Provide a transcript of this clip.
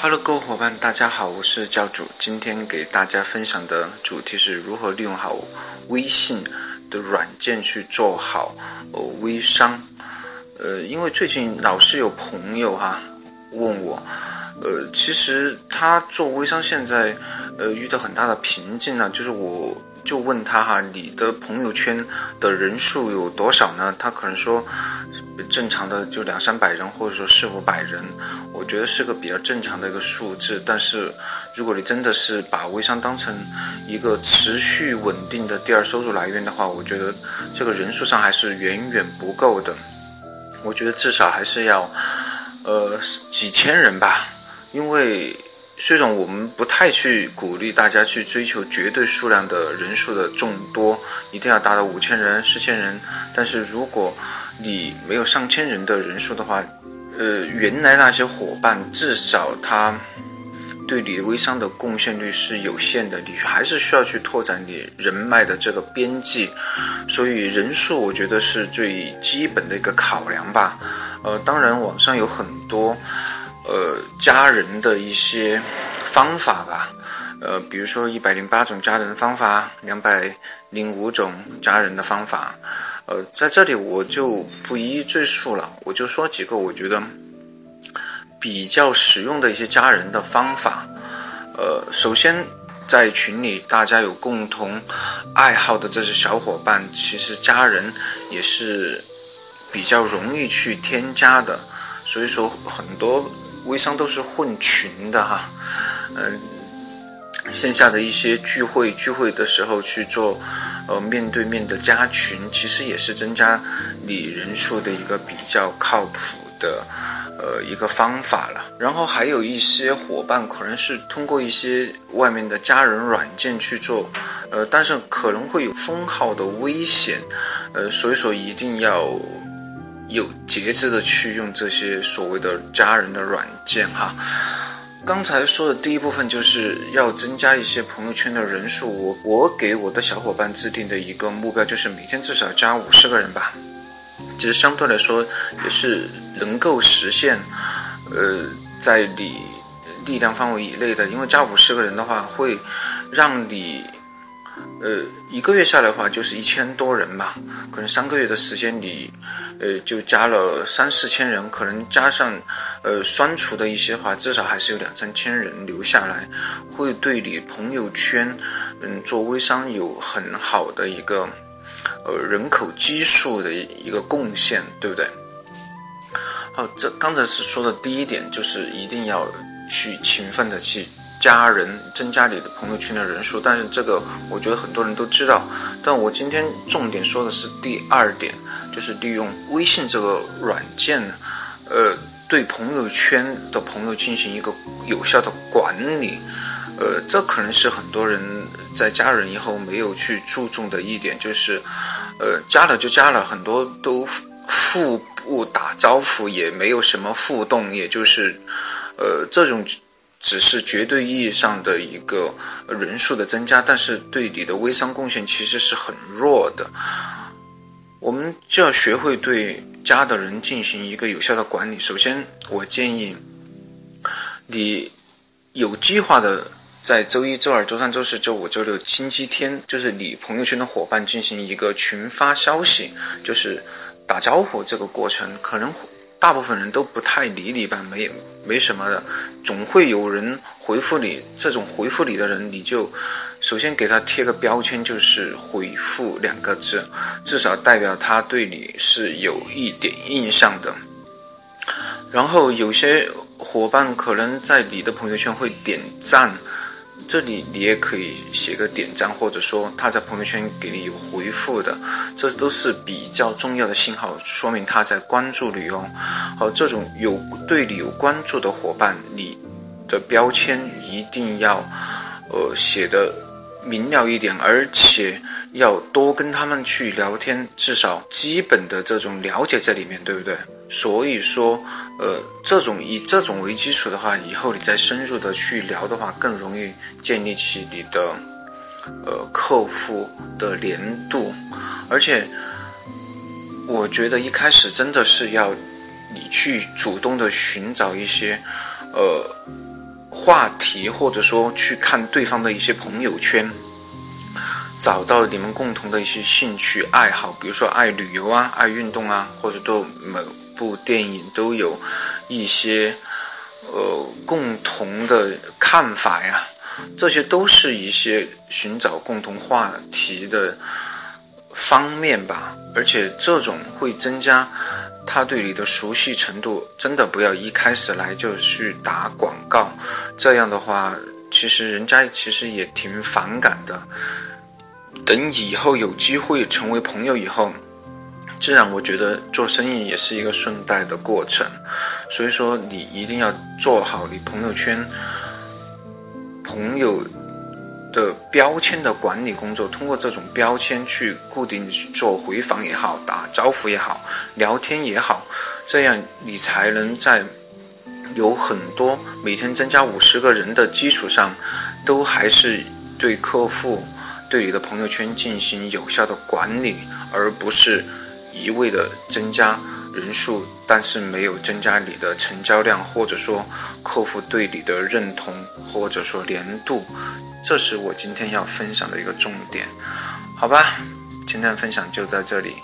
Hello，各位伙伴，大家好，我是教主。今天给大家分享的主题是如何利用好微信的软件去做好呃微商。呃，因为最近老是有朋友哈问我，呃，其实他做微商现在呃遇到很大的瓶颈呢，就是我。就问他哈，你的朋友圈的人数有多少呢？他可能说，正常的就两三百人，或者说四五百人，我觉得是个比较正常的一个数字。但是，如果你真的是把微商当成一个持续稳定的第二收入来源的话，我觉得这个人数上还是远远不够的。我觉得至少还是要，呃，几千人吧，因为。虽然我们不太去鼓励大家去追求绝对数量的人数的众多，一定要达到五千人、四千人，但是如果你没有上千人的人数的话，呃，原来那些伙伴至少他对你的微商的贡献率是有限的，你还是需要去拓展你人脉的这个边际，所以人数我觉得是最基本的一个考量吧。呃，当然网上有很多。呃，加人的一些方法吧，呃，比如说一百零八种加人方法，两百零五种加人的方法，呃，在这里我就不一一赘述了，我就说几个我觉得比较实用的一些加人的方法。呃，首先在群里大家有共同爱好的这些小伙伴，其实加人也是比较容易去添加的，所以说很多。微商都是混群的哈，嗯，线下的一些聚会，聚会的时候去做，呃，面对面的加群，其实也是增加你人数的一个比较靠谱的，呃，一个方法了。然后还有一些伙伴可能是通过一些外面的加人软件去做，呃，但是可能会有封号的危险，呃，所以说一定要。有节制的去用这些所谓的家人的软件哈。刚才说的第一部分就是要增加一些朋友圈的人数。我我给我的小伙伴制定的一个目标就是每天至少加五十个人吧。其实相对来说也是能够实现，呃，在你力量范围以内的。因为加五十个人的话，会让你。呃，一个月下来的话，就是一千多人吧。可能三个月的时间，里，呃，就加了三四千人。可能加上，呃，删除的一些话，至少还是有两三千人留下来，会对你朋友圈，嗯，做微商有很好的一个，呃，人口基数的一个贡献，对不对？好，这刚才是说的第一点，就是一定要去勤奋的去。加人增加你的朋友圈的人数，但是这个我觉得很多人都知道。但我今天重点说的是第二点，就是利用微信这个软件，呃，对朋友圈的朋友进行一个有效的管理。呃，这可能是很多人在加人以后没有去注重的一点，就是，呃，加了就加了，很多都互不打招呼，也没有什么互动，也就是，呃，这种。只是绝对意义上的一个人数的增加，但是对你的微商贡献其实是很弱的。我们就要学会对加的人进行一个有效的管理。首先，我建议你有计划的在周一周二周三周四周五周六星期天，就是你朋友圈的伙伴进行一个群发消息，就是打招呼这个过程，可能。大部分人都不太理你吧，没有没什么的，总会有人回复你。这种回复你的人，你就首先给他贴个标签，就是回复两个字，至少代表他对你是有一点印象的。然后有些伙伴可能在你的朋友圈会点赞。这里你也可以写个点赞，或者说他在朋友圈给你有回复的，这都是比较重要的信号，说明他在关注你哦。好，这种有对你有关注的伙伴，你的标签一定要呃写的明了一点，而且要多跟他们去聊天，至少基本的这种了解在里面，对不对？所以说，呃，这种以这种为基础的话，以后你再深入的去聊的话，更容易建立起你的，呃，客户的粘度。而且，我觉得一开始真的是要你去主动的寻找一些，呃，话题，或者说去看对方的一些朋友圈，找到你们共同的一些兴趣爱好，比如说爱旅游啊，爱运动啊，或者都某部电影都有一些呃共同的看法呀，这些都是一些寻找共同话题的方面吧，而且这种会增加。他对你的熟悉程度，真的不要一开始来就去打广告，这样的话，其实人家其实也挺反感的。等以后有机会成为朋友以后，自然我觉得做生意也是一个顺带的过程。所以说，你一定要做好你朋友圈朋友。的标签的管理工作，通过这种标签去固定做回访也好，打招呼也好，聊天也好，这样你才能在有很多每天增加五十个人的基础上，都还是对客户对你的朋友圈进行有效的管理，而不是一味的增加人数，但是没有增加你的成交量，或者说客户对你的认同，或者说粘度。这是我今天要分享的一个重点，好吧，今天的分享就在这里。